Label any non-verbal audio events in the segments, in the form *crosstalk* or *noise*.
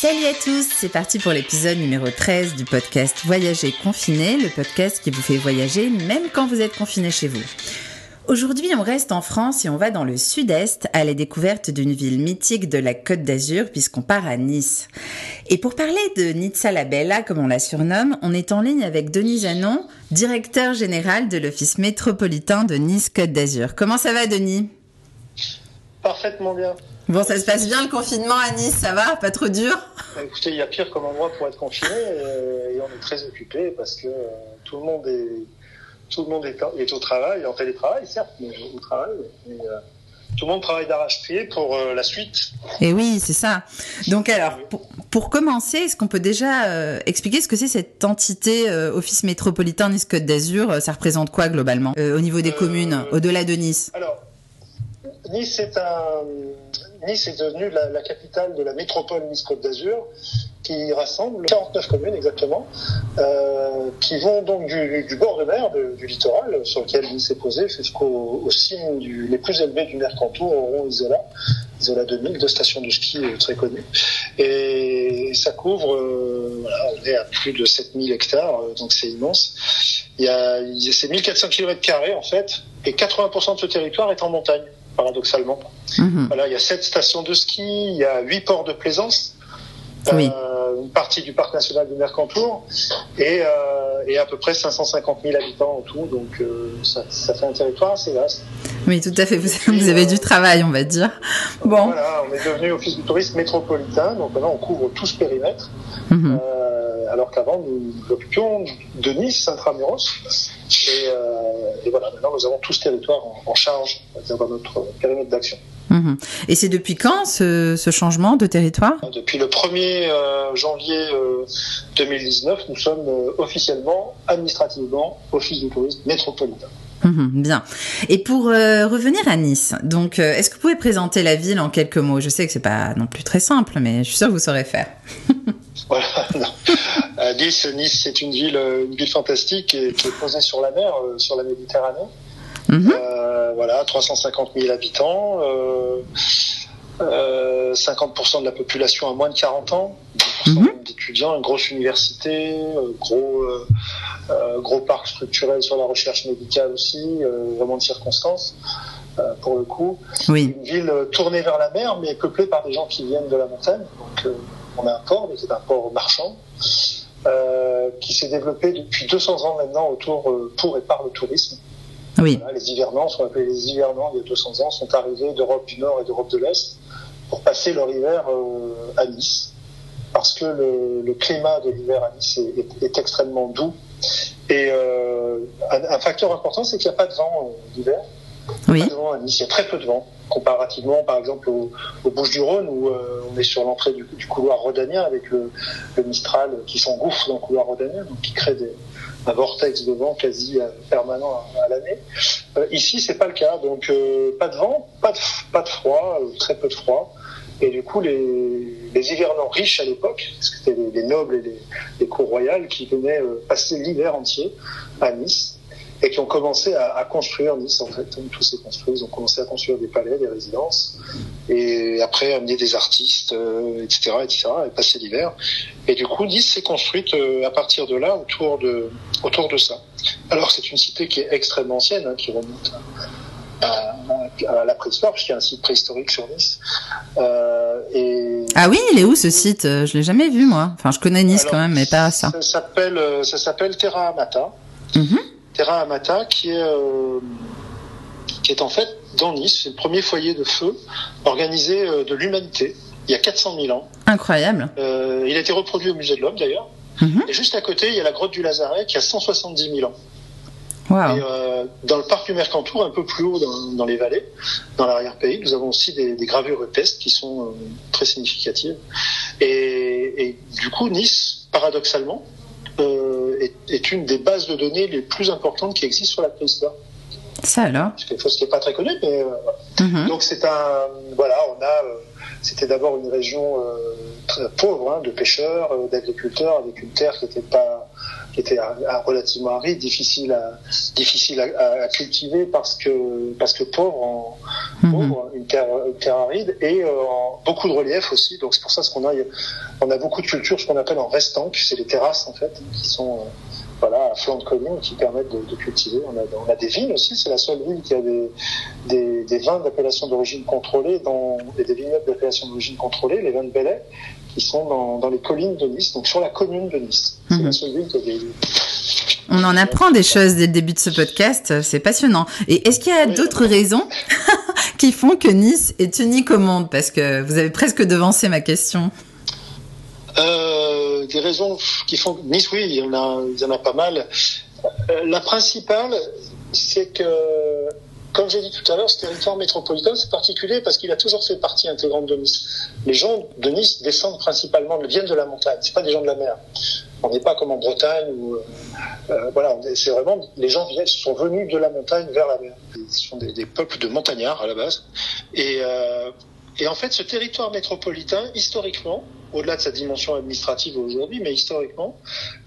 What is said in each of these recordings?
Salut à tous, c'est parti pour l'épisode numéro 13 du podcast Voyager confiné, le podcast qui vous fait voyager même quand vous êtes confiné chez vous. Aujourd'hui, on reste en France et on va dans le sud-est à la découverte d'une ville mythique de la Côte d'Azur puisqu'on part à Nice. Et pour parler de Nizza la Bella, comme on la surnomme, on est en ligne avec Denis Janon, directeur général de l'Office métropolitain de Nice-Côte d'Azur. Comment ça va, Denis? Parfaitement bien. Bon, ça se passe bien le confinement à Nice, ça va? Pas trop dur? Bah, Écoutez, il y a pire comme endroit pour être confiné et, et on est très occupé parce que euh, tout le monde est tout le monde est, est, au travail, en télétravail certes, mais au travail. Et, euh, tout le monde travaille d'arrache-pied pour euh, la suite. Et oui, c'est ça. Donc alors, pour, pour commencer, est-ce qu'on peut déjà expliquer ce que c'est cette entité Office métropolitain Nice-Côte d'Azur? Ça représente quoi globalement? Au niveau des communes, au-delà de Nice? Alors, Nice est un Nice est devenue la, la capitale de la métropole Nice-Côte d'Azur, qui rassemble 49 communes exactement, euh, qui vont donc du, du bord de mer, de, du littoral, sur lequel Nice est posé, jusqu'aux cimes du, les plus élevés du Mercantour, au rond Isola, Isola 2000, deux stations de ski euh, très connues. Et ça couvre, euh, voilà, on est à plus de 7000 hectares, euh, donc c'est immense. Il y a, c'est 1400 km en fait, et 80% de ce territoire est en montagne paradoxalement. Mmh. Voilà, il y a sept stations de ski, il y a huit ports de plaisance, oui. euh, une partie du parc national du Mercantour et, euh, et à peu près 550 000 habitants en tout, donc euh, ça, ça, fait un territoire assez vaste. Oui, tout à fait. Vous, puis, *laughs* vous avez du travail, on va dire. Bon. Voilà, on est devenu office du tourisme métropolitain, donc maintenant on couvre tout ce périmètre. Mmh. Alors qu'avant nous occupions de Nice, Intramuros. Et, euh, et, voilà, maintenant nous avons tout ce territoire en, en charge, dans notre périmètre d'action. Mmh. Et c'est depuis quand ce, ce, changement de territoire? Depuis le 1er euh, janvier euh, 2019, nous sommes euh, officiellement, administrativement, Office du tourisme métropolitain. Mmh, bien. Et pour euh, revenir à Nice, donc euh, est-ce que vous pouvez présenter la ville en quelques mots? Je sais que c'est pas non plus très simple, mais je suis sûre que vous saurez faire. *laughs* voilà. Euh, nice, Nice, c'est une ville, une ville fantastique et, qui est posée sur la mer, sur la Méditerranée. Mmh. Euh, voilà, 350 000 habitants, euh, euh, 50% de la population a moins de 40 ans, 10% Mhm. mmh. d'étudiants, une grosse université, gros, euh, gros parc structurel sur la recherche médicale aussi, vraiment de circonstances. pour le coup, oui. une ville tournée vers la mer, mais peuplée par des gens qui viennent de la montagne. Donc, on a un port, mais c'est un port marchand, euh, qui s'est développé depuis 200 ans maintenant autour pour et par le tourisme. Oui. Voilà, les hivernants, ce qu'on appelait les hivernants il y a 200 ans, sont arrivés d'Europe du Nord et d'Europe de l'Est pour passer leur hiver euh, à Nice. Parce que le, le climat de l'hiver à Nice est, est, est, extrêmement doux. Et euh, un, un, facteur important, c'est qu'il n'y a pas de vent euh, l'hiver. Oui. À Nice, il y a très peu de vent. Comparativement, par exemple, aux, aux Bouches-du-Rhône, où euh, on est sur l'entrée du, couloir rhodanien avec le, Mistral qui s'engouffre dans le couloir rhodanien, donc qui crée un vortex de vent quasi permanent à, l'année. Euh, ici, c'est pas le cas, donc euh, pas de vent, pas de, froid, euh, très peu de froid. Et du coup, les, hivernants riches à l'époque, parce que c'était les, les, nobles et les, cours royales qui venaient euh, passer l'hiver entier à Nice et qui ont commencé à, à, construire Nice en fait. Tout s'est construit. Ils ont commencé à construire des palais, des résidences, et après amener des artistes, euh, etc., etc., et passer l'hiver. Et du coup, Nice s'est construite euh, à partir de là autour de autour de ça. Alors c'est une cité qui est extrêmement ancienne, hein, qui remonte à, à, à la préhistoire, puisqu'il y a un site préhistorique sur Nice. Euh, et ah oui, il est où ce site? Je l'ai jamais vu moi. Enfin, je connais Nice Alors, quand même, mais pas ça. Ça s'appelle ça s'appelle Terra Amata. Mm -hmm. Terra Amata, qui est, euh, qui est en fait dans Nice, c'est le premier foyer de feu organisé euh, de l'humanité, il y a 400 000 ans. Incroyable. Euh, il a été reproduit au musée de l'homme d'ailleurs. -hmm. Et juste à côté, il y a la grotte du Lazaret qui a 170 000 ans. Wow. Et euh, dans le parc du Mercantour, un peu plus haut dans, dans les vallées, dans l'arrière-pays, nous avons aussi des, des, gravures rupestres qui sont euh, très significatives. Et, et, du coup, Nice, paradoxalement, est, est, une des bases de données les plus importantes qui existent sur la préhistoire. Ça alors? C'est quelque chose qui n'est pas très connu, mais euh, -hmm. donc c'est un voilà, on a c'était d'abord une région très pauvre hein, de pêcheurs, d'agriculteurs avec une terre qui n'était pas qui était relativement aride, difficile à difficile à, cultiver parce que parce que pauvre, en, mhm. pauvre une, terre, terre aride et euh, beaucoup de relief aussi. Donc c'est pour ça qu'on a on a beaucoup de cultures, ce qu'on appelle en restant, c'est les terrasses en fait, qui sont voilà, à flanc de colline qui permettent de, de cultiver. On a, on a, des vignes aussi, c'est la seule ville qui a des, des, des vins d'appellation d'origine contrôlée dans, et des vignobles d'appellation d'origine contrôlée, les vins de Belay, qui sont dans, dans, les collines de Nice, donc sur la commune de Nice. C'est la mhm. seule ville qui a des, on en apprend des choses dès le début de ce podcast, c'est passionnant. Et est-ce qu'il y a d'autres raisons *laughs* qui font que Nice est unique au monde? Parce que vous avez presque devancé ma question. Euh, des raisons qui font Nice, oui, il y en a, il y en a pas mal. Euh, la principale, c'est que, comme j'ai dit tout à l'heure, ce territoire métropolitain, c'est particulier parce qu'il a toujours fait partie intégrante de Nice. Les gens de Nice descendent principalement, viennent de la montagne. C'est pas des gens de la mer. On n'est pas comme en Bretagne où, euh, euh voilà, c'est vraiment les gens sont venus de la montagne vers la mer. Ce sont des, peuples de montagnards à la base. Et, et en fait, ce territoire métropolitain, historiquement, au-delà de sa dimension administrative aujourd'hui, mais historiquement,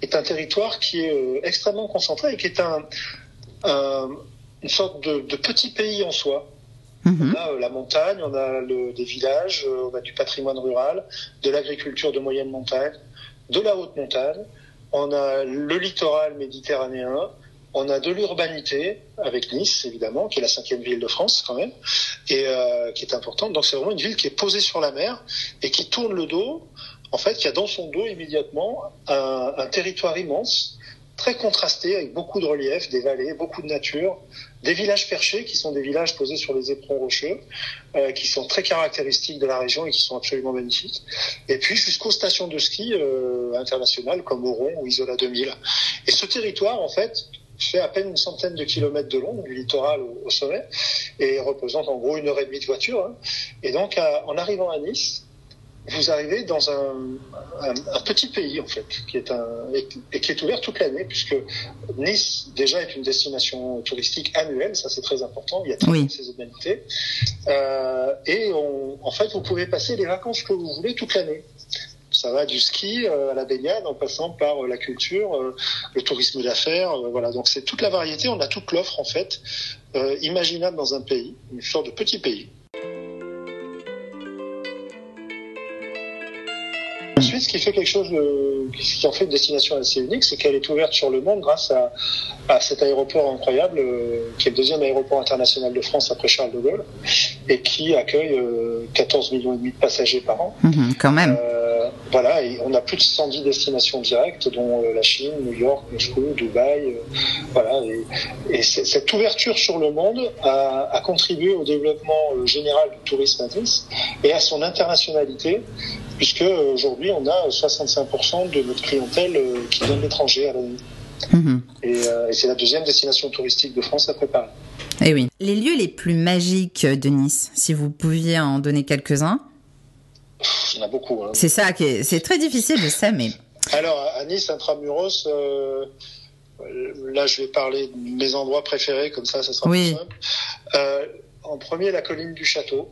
est un territoire qui est euh, extrêmement concentré et qui est un, une sorte de, de, petit pays en soi. Mhm. On a euh, la montagne, on a le, des villages, euh, on a du patrimoine rural, de l'agriculture de moyenne montagne, de la haute montagne, on a le littoral méditerranéen, on a de l'urbanité avec Nice, évidemment, qui est la cinquième ville de France quand même, et euh, qui est importante. Donc c'est vraiment une ville qui est posée sur la mer et qui tourne le dos. En fait, qui a dans son dos immédiatement un, territoire immense, très contrasté, avec beaucoup de relief, des vallées, beaucoup de nature, des villages perchés qui sont des villages posés sur les éperons rocheux, euh, qui sont très caractéristiques de la région et qui sont absolument magnifiques. Et puis jusqu'aux stations de ski euh, internationales comme Oron ou Isola 2000. Et ce territoire, en fait, fait à peine une centaine de kilomètres de long, du littoral au, sommet, et représente en gros une heure et demie de voiture. Hein. Et donc, en arrivant à Nice, vous arrivez dans un, un, un, petit pays en fait, qui est un et qui est ouvert toute l'année, puisque Nice déjà est une destination touristique annuelle, ça c'est très important. Il y a toutes oui. ces saisonnalités, euh, et on, en fait vous pouvez passer les vacances que vous voulez toute l'année. Ça va du ski euh, à la baignade en passant par euh, la culture, euh, le tourisme d'affaires. voilà, donc c'est toute la variété. On a toute l'offre en fait imaginable dans un pays, une sorte de petit pays. Ensuite, ce qui fait quelque chose, de, qui en fait une destination assez unique, c'est qu'elle est ouverte sur le monde grâce à, à cet aéroport incroyable, euh, qui est le deuxième aéroport international de France après Charles de Gaulle, et qui accueille euh, 14 millions et demi de passagers par an. Mmh, quand même. Euh, voilà, et on a plus de 110 destinations directes, dont euh, la Chine, New York, Moscou, Dubaï, euh, voilà. Et, et cette ouverture sur le monde a, a contribué au développement général du tourisme à Nice et à son internationalité puisque euh, aujourd'hui on a 65% de notre clientèle euh, qui vient de l'étranger à la nuit. Mmh. Et, euh, et c'est la deuxième destination touristique de France après Paris. Et eh oui. Les lieux les plus magiques de Nice, si vous pouviez en donner quelques-uns Il y en a beaucoup. Hein. C'est ça, qui est, c'est très difficile, je sais, mais. Alors, à Nice, intramuros, euh, là je vais parler de mes endroits préférés, comme ça, ça sera oui. plus simple. Euh, en premier, la colline du château.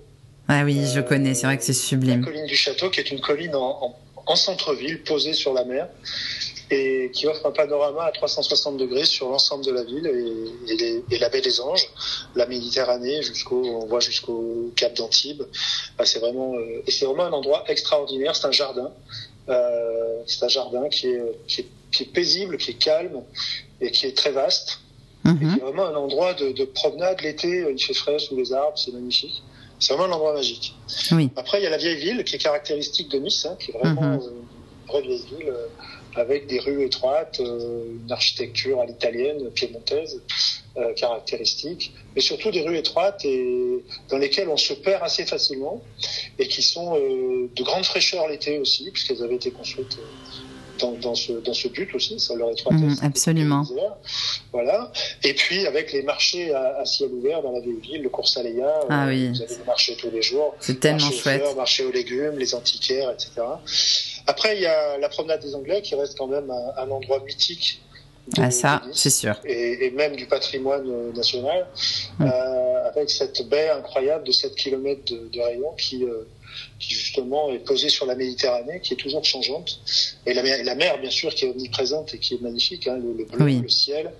Ah oui, je connais, c'est vrai que c'est sublime. La colline du château, qui est une colline en, en, en centre-ville, posée sur la mer, et qui offre un panorama à 360 degrés sur l'ensemble de la ville et, et, les, et, la baie des Anges, la Méditerranée, jusqu'au, on voit jusqu'au Cap d'Antibes. Ah, c'est vraiment, euh, et c'est vraiment un endroit extraordinaire. C'est un jardin, euh, c'est un jardin qui est, qui est, qui est paisible, qui est calme et qui est très vaste. Mm -hmm. C'est vraiment un endroit de, de promenade l'été. Il fait frais sous les arbres, c'est magnifique. C'est vraiment un endroit magique. Oui. Après, il y a la vieille ville qui est caractéristique de Nice, hein, qui est vraiment mm -hmm. une vraie vieille ville, euh, avec des rues étroites, euh, une architecture à l'italienne, piémontaise, euh, caractéristique, mais surtout des rues étroites et dans lesquelles on se perd assez facilement et qui sont euh, de grande fraîcheur l'été aussi, puisqu'elles avaient été construites dans, dans, ce, dans ce but aussi, sur leur étroitesse. Mmh, absolument. Voilà. Et puis avec les marchés à, à, ciel ouvert dans la vieille ville, le cours Saléa, ah, euh, oui. vous avez des marchés tous les jours. C'est tellement marché chouette. Fleurs, marché aux légumes, les antiquaires, etc. Après, il y a la promenade des Anglais qui reste quand même un, un endroit mythique. De, ah ça, c'est sûr. Et, et, même du patrimoine national, mmh. euh, avec cette baie incroyable de 7 km de, de rayon qui, qui justement est posée sur la Méditerranée, qui est toujours changeante. Et la mer, la mer bien sûr, qui est omniprésente et qui est magnifique, hein, le, le, bleu, Oui. le ciel.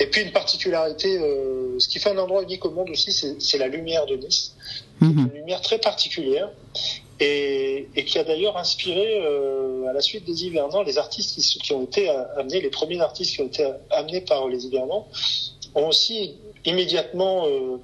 Et puis une particularité, euh, ce qui fait un endroit unique au monde aussi, c'est la lumière de Nice. Mhm. Une lumière très particulière. Et, et qui a d'ailleurs inspiré, euh, à la suite des hivernants, les artistes qui, qui ont été amenés, les premiers artistes qui ont été amenés par les hivernants, ont aussi immédiatement euh,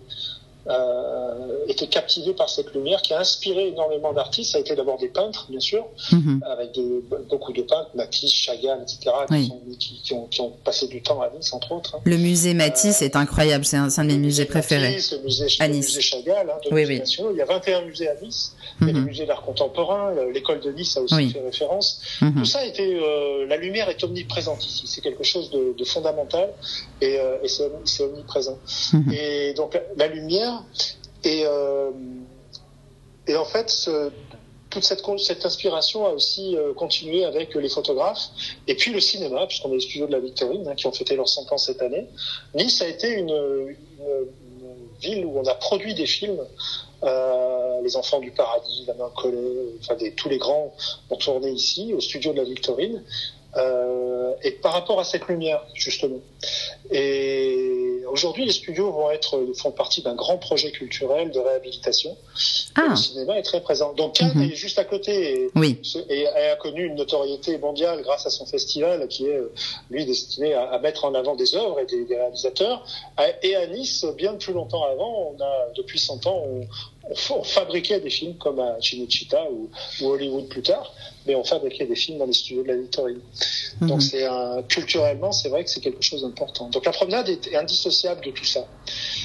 euh, été captivés par cette lumière qui a inspiré énormément d'artistes. Ça a été d'abord des peintres, bien sûr, Mhm. avec de- beaucoup de peintres, Matisse, Chagall, etc., qui, Oui. sont- qui- qui ont, qui ont passé du temps à Nice, entre autres. hein. Le musée Matisse est incroyable, c'est un, de mes musées musée préférés. Matisse, le musée, À le musée Chagall, hein, Oui, oui. Il y a 21 musées à Nice. Il y a le Mhm. musée d'art contemporain, le- l'école de Nice a aussi fait référence. Mhm. Tout ça a été, euh, la lumière est omniprésente ici. C'est quelque chose de, de fondamental et, euh, et c'est omniprésent. Et donc la, la euh, et en fait toute cette, inspiration a aussi euh, continué avec les photographes et puis le cinéma, puisqu'on a les studios de la Victorine hein, qui ont fêté leurs 100 ans cette année. Nice a été une, ville où on a produit des films. Euh, les enfants du paradis, la main collée, enfin tous les grands ont tourné ici, au studio de la Victorine. Et par rapport à cette lumière, justement. Et aujourd'hui, les studios vont être, font partie d'un grand projet culturel de réhabilitation. Ah, le cinéma est très présent. Donc Cannes Mhm. est juste à côté et, oui. et a connu une notoriété mondiale grâce à son festival qui est, euh, lui, destiné à, à mettre en avant des œuvres et des, des réalisateurs. Et à Nice, bien plus longtemps avant, on a, depuis 100 ans, on, on fa- on fabriquait des films comme à Cinecittà ou, ou Hollywood plus tard, mais on fabriquait des films dans les studios de la Victorine. Mhm. Donc c'est un, culturellement, c'est vrai que c'est quelque chose d'important. Donc la promenade est, est indissociable de tout ça.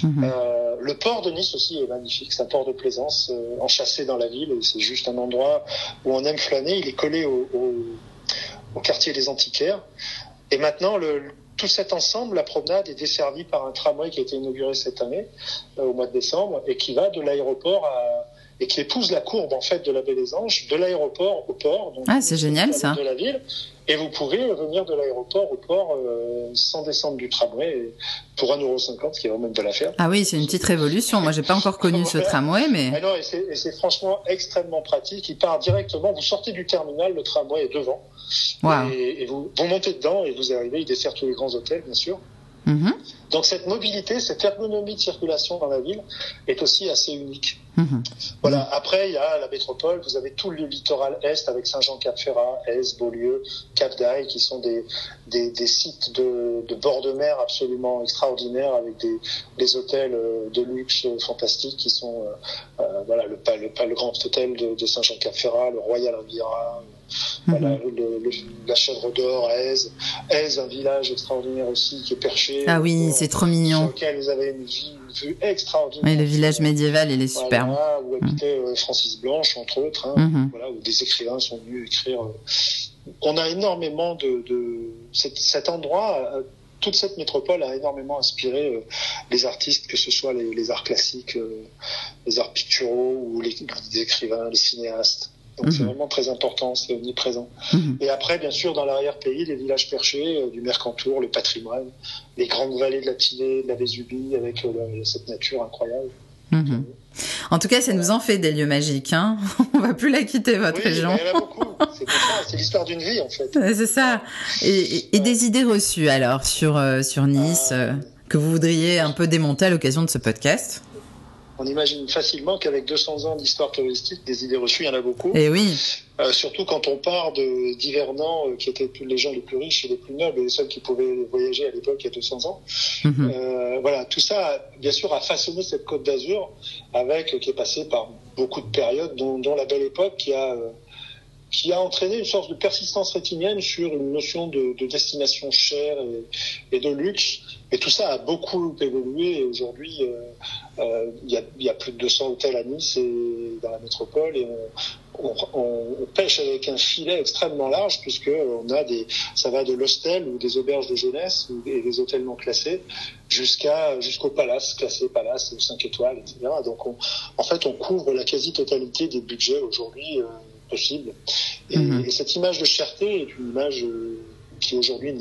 Mhm. Euh, le port de Nice aussi est magnifique. C'est un port de plaisance euh, enchâssé dans la ville. et C'est juste un endroit où on aime flâner. Il est collé au, au, au quartier des Antiquaires. Et maintenant, le, tout cet ensemble, la promenade, est desservie par un tramway qui a été inauguré cette année, euh, au mois de décembre, et qui va de l'aéroport à et qui épouse la courbe en fait de la baie des Anges, de l'aéroport au port. Donc, Ah, c'est génial, ça. De la ville. Et vous pouvez venir de l'aéroport au port euh, sans descendre du tramway pour 1,50€, ce qui est vraiment une belle affaire. Ah oui, c'est une petite révolution. Moi, j'ai pas encore connu ce tramway, mais Ah non, et c'est franchement extrêmement pratique. Il part directement. Vous sortez du terminal, le tramway est devant. Et, et vous, vous montez dedans et vous arrivez. Il dessert tous les grands hôtels, bien sûr. Mhm. Donc cette mobilité, cette ergonomie de circulation dans la ville est aussi assez unique. Mhm. Voilà. Après, il y a la métropole. Vous avez tout le littoral est avec Saint-Jean-Cap-Ferrat, Aise, Beaulieu, Cap d'Aille, qui sont des, des, des sites de, de bord de mer absolument extraordinaires avec des, des hôtels euh, de luxe fantastiques qui sont euh, euh, voilà le, le, grand hôtel de, de Saint-Jean-Cap-Ferrat, le Royal Riviera, voilà, Mhm. le, le- la chèvre d'or à Aise. Aise, un village extraordinaire aussi qui est perché. Ah oui, c'est trop sur mignon. lequel vous avez une une vue extraordinaire. Oui, le village médiéval, il est. Voilà, où habitait euh, Francis Blanche, entre autres, hein, Mhm. voilà, où des écrivains sont venus écrire. euh. On a énormément de, de cet, cet endroit, euh, toute cette métropole a énormément inspiré euh, les artistes, que ce soit les, les arts classiques, euh, les arts picturaux ou les, les écrivains, les cinéastes. Donc c'est Mhm. vraiment très important, c'est omniprésent. Mhm. Et après, bien sûr, dans l'arrière-pays, les villages perchés, euh, du Mercantour, le patrimoine, les grandes vallées de la Tinée, de la Vésubie, avec euh, cette nature incroyable. Mhm. En tout cas, ça nous en fait des lieux magiques. Hein *laughs* On va plus la quitter, votre Oui, région. C'est l'histoire d'une vie, en fait. C'est ça. Et, et- et des idées reçues alors sur euh, sur Nice euh, que vous voudriez un peu démonter à l'occasion de ce podcast? On imagine facilement qu'avec 200 ans d'histoire touristique, des idées reçues, il y en a beaucoup. Et oui. Euh, surtout quand on part de d'hivernants, euh, qui étaient les gens les plus riches et les plus nobles, et les seuls qui pouvaient voyager à l'époque il y a 200 ans. Mhm. Euh, voilà, tout ça, bien sûr, a façonné cette Côte d'Azur, avec qui est passée par beaucoup de périodes, dont, dont la Belle Époque, qui a euh, qui a entraîné une sorte de persistance rétinienne sur une notion de, de destination chère et, et de luxe. Et tout ça a beaucoup évolué. Et aujourd'hui, euh, euh, il y, il y a plus de 200 hôtels à Nice et dans la métropole. Et on, on, on pêche avec un filet extrêmement large, puisque on a des, ça va de l'hostel ou des auberges de jeunesse des, des hôtels non classés jusqu'à jusqu'au palace, classé palace, 5 étoiles, etc. Donc, on, en fait, on couvre la quasi-totalité des budgets aujourd'hui euh, possibles. Et, Mhm. et cette image de cherté est une image euh, qui aujourd'hui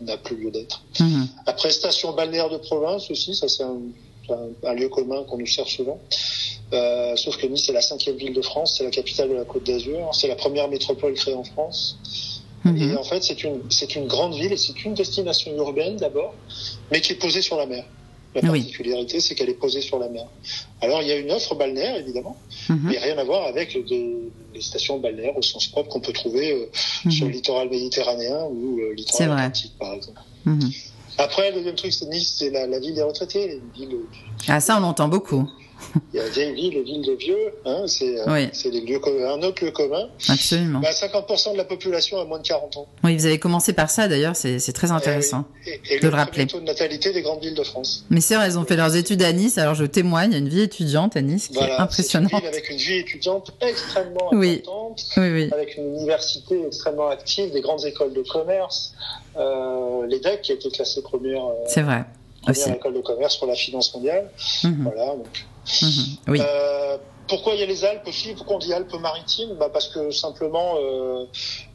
n'a plus lieu d'être. Mhm. Après, station balnéaire de province aussi, ça c'est un, un, un lieu commun qu'on nous sert souvent. Euh, sauf que Nice est la cinquième ville de France, c'est la capitale de la Côte d'Azur, c'est la première métropole créée en France. Mhm. Et en fait, c'est une, c'est une grande ville et c'est une destination urbaine d'abord, mais qui est posée sur la mer. La Oui. particularité, c'est qu'elle est posée sur la mer. Alors, il y a une offre balnéaire, évidemment, Mhm. mais rien à voir avec des, les stations balnéaires au sens propre qu'on peut trouver euh, sur le Mhm. littoral méditerranéen ou euh, le C'est littoral atlantique, par exemple. Mhm. Après, le deuxième truc, c'est Nice, c'est la, la ville des retraités, une ville Ah, ça, on l'entend beaucoup. il y a vieille ville et ville de vieux, hein, c'est euh, Oui. un autre lieu commun. Absolument. Bah, 50% de la population a moins de 40 ans. Oui, vous avez commencé par ça, d'ailleurs, c'est très intéressant. Et, et De le le rappeler. taux de natalité des grandes villes de France. Mes sœurs, elles ont fait leurs études à Nice, alors je témoigne, il y a une vie étudiante à Nice qui est Voilà, impressionnante. une ville avec une vie étudiante extrêmement Oui. importante, Oui, avec une université extrêmement active, des grandes écoles de commerce, euh, l'EDEC qui a été classée première, euh, C'est vrai. Aussi. école de commerce pour la finance mondiale. Mhm. Voilà, donc Mhm. Oui. Euh, pourquoi il y a les Alpes aussi Pourquoi on dit Alpes maritimes? Bah Parce que simplement, euh,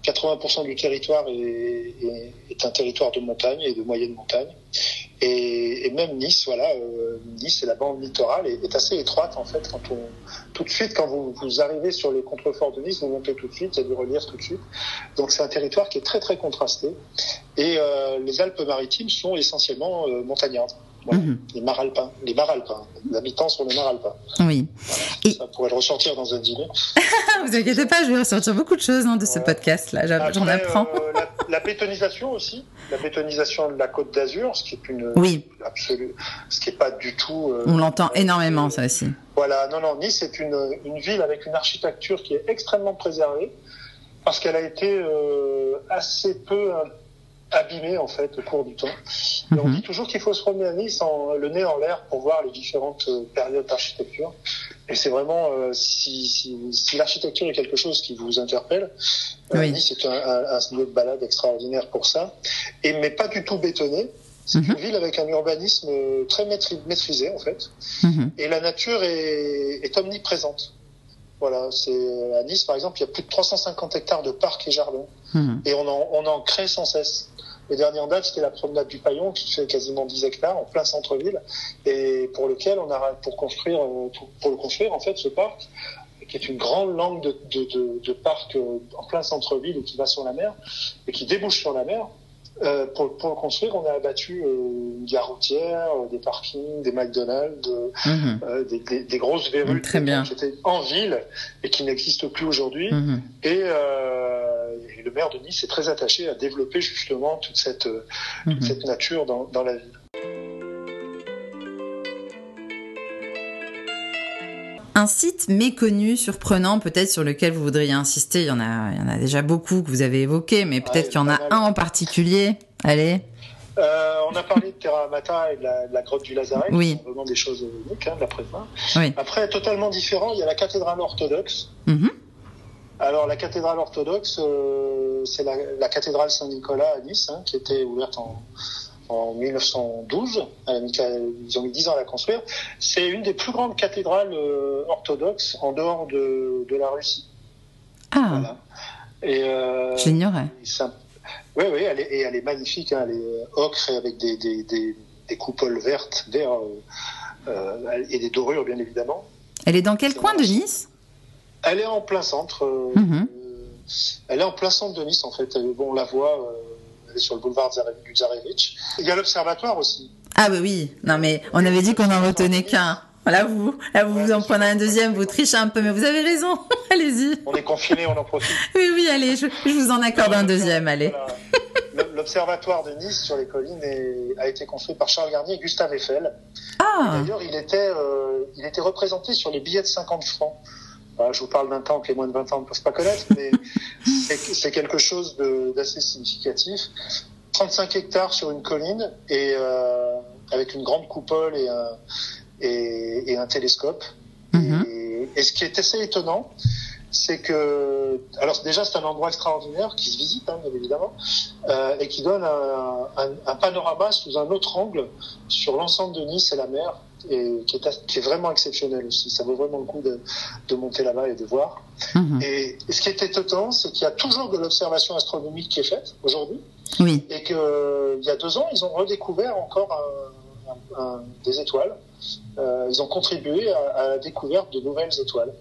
80% du territoire est, est, est un territoire de montagne et de moyenne montagne. Et, et même Nice, voilà, euh, Nice et la bande littorale est, est assez étroite en fait. Quand on, tout de suite, quand vous, vous arrivez sur les contreforts de Nice, vous montez tout de suite, il y a du relief tout de suite. Donc c'est un territoire qui est très très contrasté. Et euh, les Alpes-Maritimes sont essentiellement euh, montagnardes. Voilà. Mhm. Les maralpins, les maralpins. Les habitants sont les maralpins. Oui. Et- Ça pourrait le ressortir dans un dîner. *laughs* Vous inquiétez pas, je vais ressortir beaucoup de choses hein, de ce podcast-là. J'en apprends. La, bétonisation aussi, la bétonisation de la Côte d'Azur, ce qui est une Oui, absolue, ce qui est pas du tout. euh, on l'entend euh, énormément, ça aussi. Voilà, non, non, Nice est une, une ville avec une architecture qui est extrêmement préservée parce qu'elle a été euh, assez peu euh, abîmée en fait au cours du temps. Et on Mhm. dit toujours qu'il faut se promener à Nice en, le nez en l'air pour voir les différentes euh, périodes d'architecture. Et c'est vraiment euh, si, si, si l'architecture est quelque chose qui vous interpelle, euh, Oui. Nice est un, un, un lieu de balade extraordinaire pour ça. Et mais pas du tout bétonné. C'est Mhm. une ville avec un urbanisme très maîtri- maîtrisé en fait Mhm. et la nature est, est omniprésente. Voilà, c'est à Nice par exemple, il y a plus de 350 hectares de parcs et jardins, Mhm. et on en, on en crée sans cesse. Le dernier en date, c'était la promenade du Paillon, qui fait quasiment 10 hectares en plein centre-ville, et pour lequel on a pour construire, euh, pour, pour le construire en fait, ce parc, qui est une grande langue de, de, parc euh, en plein centre-ville et qui va sur la mer et qui débouche sur la mer. Euh, pour, pour le construire, on a abattu euh, une gare routière, euh, des parkings, des McDonald's, euh, des, des, des grosses verrues Très bien. qui étaient en ville et qui n'existent plus aujourd'hui. Mhm. Et, euh, et le maire de Nice est très attaché à développer justement toute cette, toute Mhm. cette nature dans, dans la ville. Un site méconnu, surprenant, peut-être sur lequel vous voudriez insister. Il y en a, il y en a déjà beaucoup que vous avez évoqués, mais peut-être Ouais, qu'il y en a un en particulier. Allez. Euh, on a parlé de Terra Amata et de la, de la grotte du Lazaret, Oui. qui sont vraiment des choses uniques hein, de la prépa. Oui. Après, totalement différent, il y a la cathédrale orthodoxe. Mhm. Alors la cathédrale orthodoxe, euh, c'est la, la cathédrale Saint-Nicolas à Nice, hein, qui était ouverte en, en 1912. Elle a mis- Ils ont mis 10 ans à la construire. C'est une des plus grandes cathédrales euh, orthodoxes en dehors de, de la Russie. Ah, Voilà. Et euh, un- Oui, oui, elle est, et elle est magnifique. Hein, elle est euh, ocre et avec des, des, des, des coupoles vertes, euh, euh, et des dorures, bien évidemment. Elle est dans quel coin de. Nice? Elle est en plein centre. euh, Mhm. euh, elle est en plein centre de Nice, en fait. Bon, on la voit. Sur le boulevard du Zarevitch. Il y a l'observatoire aussi. Ah oui, oui. Non, mais on avait dit qu'on en retenait qu'un. Là, vous, là, vous, vous en prenez un deuxième, vous trichez un peu, mais vous avez raison. *laughs* Allez-y. On est confiné, on en profite. Oui, oui, allez, je, je vous en accorde un deuxième, allez. L'observatoire de Nice sur les collines est- a été construit par Charles Garnier et Gustave Eiffel. Ah, D'ailleurs, il était, euh, il était représenté sur les billets de 50 francs. Voilà, je vous parle d'un temps que les moins de 20 ans ne peuvent pas connaître, mais c'est quelque chose d'assez significatif. 35 hectares sur une colline et euh, avec une grande coupole et un, et, et un télescope. Mhm. Et, et ce qui est assez étonnant, c'est que, alors déjà c'est un endroit extraordinaire qui se visite, hein, bien évidemment, euh, et qui donne un, un, un panorama sous un autre angle sur l'ensemble de Nice et la mer, et qui est, as- qui est vraiment exceptionnel aussi. Ça vaut vraiment le coup de, de monter là-bas et de voir. Mhm. Et, ce qui est étonnant, c'est qu'il y a toujours de l'observation astronomique qui est faite aujourd'hui, oui. et que il y a deux ans, ils ont redécouvert encore un, un des étoiles. ils ont contribué à, la découverte de nouvelles étoiles.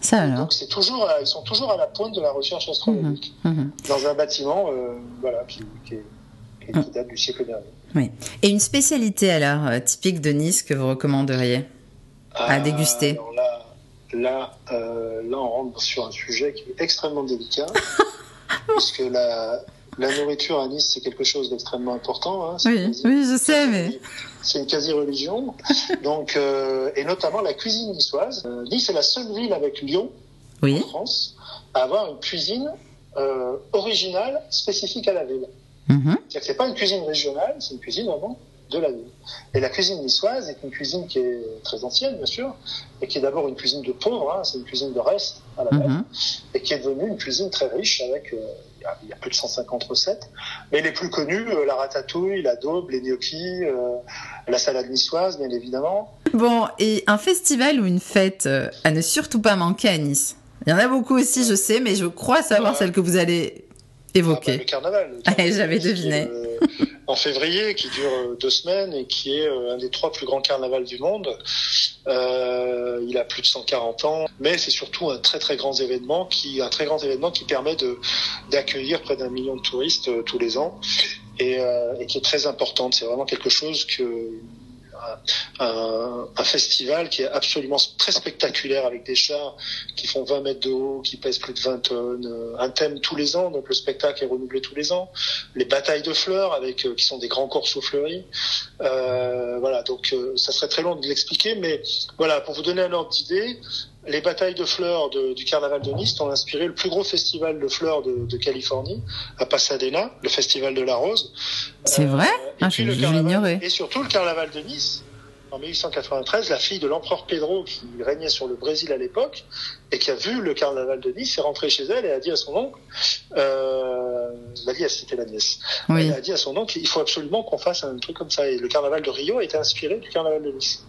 Ça alors. Donc c'est toujours, ils sont toujours à la pointe de la recherche astronomique Mhm, mhm. dans un bâtiment, voilà, qui, qui, est, qui, qui date du siècle dernier. Oui. Et une spécialité alors euh, typique de Nice que vous recommanderiez à Euh, déguster? alors là, là, euh, là, on rentre sur un sujet qui est extrêmement délicat, *laughs* puisque la, la nourriture à Nice, c'est quelque chose d'extrêmement important. Hein, Oui, quasi- oui, je sais, mais C'est une quasi-religion. Donc, euh, et notamment la cuisine niçoise. Euh, nice est la seule ville avec Lyon, en. France, à avoir une cuisine euh, originale spécifique à la ville. C'est-à-dire que c'est pas une cuisine régionale, c'est une cuisine vraiment de la ville. Et la cuisine niçoise est une cuisine qui est très ancienne, bien sûr, et qui est d'abord une cuisine de pauvres, hein, c'est une cuisine de reste à la base, Mhm. et qui est devenue une cuisine très riche avec, euh, il y a- il y, a plus de 150 recettes. Mais les plus connues, euh, la ratatouille, la daube, les gnocchis, euh, la salade niçoise, bien évidemment. Bon, et un festival ou une fête à ne surtout pas manquer à Nice? Il y en a beaucoup aussi, je sais, mais je crois savoir celle que vous allez Ah, bah, évoquer. le carnaval. *laughs* j'avais est, deviné. euh, en février, qui dure euh, deux semaines et qui est euh, un des trois plus grands carnavals du monde. Euh, il a plus de 140 ans, mais c'est surtout un très très grand événement qui, un très grand événement qui permet de d'accueillir près d'un million de touristes tous les ans et, euh, et qui est très importante. C'est vraiment quelque chose que un, festival qui est absolument très spectaculaire avec des chars qui font 20 mètres de haut, qui pèsent plus de 20 tonnes, euh, un thème tous les ans, donc le spectacle est renouvelé tous les ans, les batailles de fleurs avec euh, qui sont des grands corsos fleuris. Euh, voilà, donc euh, ça serait très long de l'expliquer, mais voilà, pour vous donner un ordre d'idée, les batailles de fleurs de, du carnaval de Nice ont inspiré le plus gros festival de fleurs de, de Californie, à Pasadena, le festival de la rose. C'est vrai? Et Ah, puis le carnaval-. Et surtout le carnaval de Nice, en 1893, la fille de l'empereur Pedro qui régnait sur le Brésil à l'époque et qui a vu le carnaval de Nice est rentrée chez elle et a dit à son oncle, euh, la nièce, c'était la nièce, Oui. elle a dit à son oncle, il faut absolument qu'on fasse un truc comme ça. Et le carnaval de Rio a été inspiré du carnaval de Nice.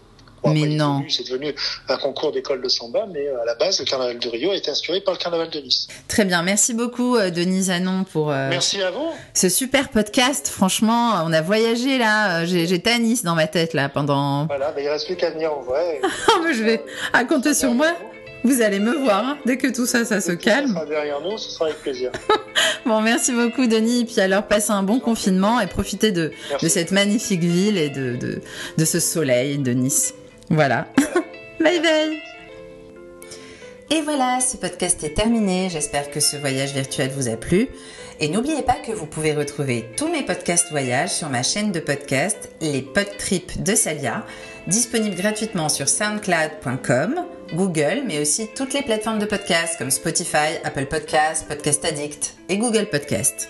Mais après, non. C'est devenu un concours d'école de samba, mais euh, à la base, le carnaval de Rio a été inspiré par le carnaval de Nice. Très bien, merci beaucoup euh, Denise Anon pour euh, Merci à vous. ce super podcast. Franchement, on a voyagé là, j'ai- j'étais à Nice dans ma tête là pendant... Voilà, mais il reste plus qu'à venir en vrai. Oh, *laughs* mais je vais... À compter sur moi, vous allez me voir hein, dès que tout ça, ça se Ça calme. sera derrière nous, ce sera avec plaisir. *laughs* Bon, merci beaucoup Denis. Et puis alors, passez un bon confinement et profitez de, cette magnifique ville et de, de, de ce soleil de Nice. Voilà. *laughs* bye bye. Et voilà, ce podcast est terminé. J'espère que ce voyage virtuel vous a plu. Et n'oubliez pas que vous pouvez retrouver tous mes podcasts voyages sur ma chaîne de podcast, les Podtrips de Salia, disponible gratuitement sur soundcloud.com, Google, mais aussi toutes les plateformes de podcasts comme Spotify, Apple Podcasts, Podcast Addict et Google Podcasts.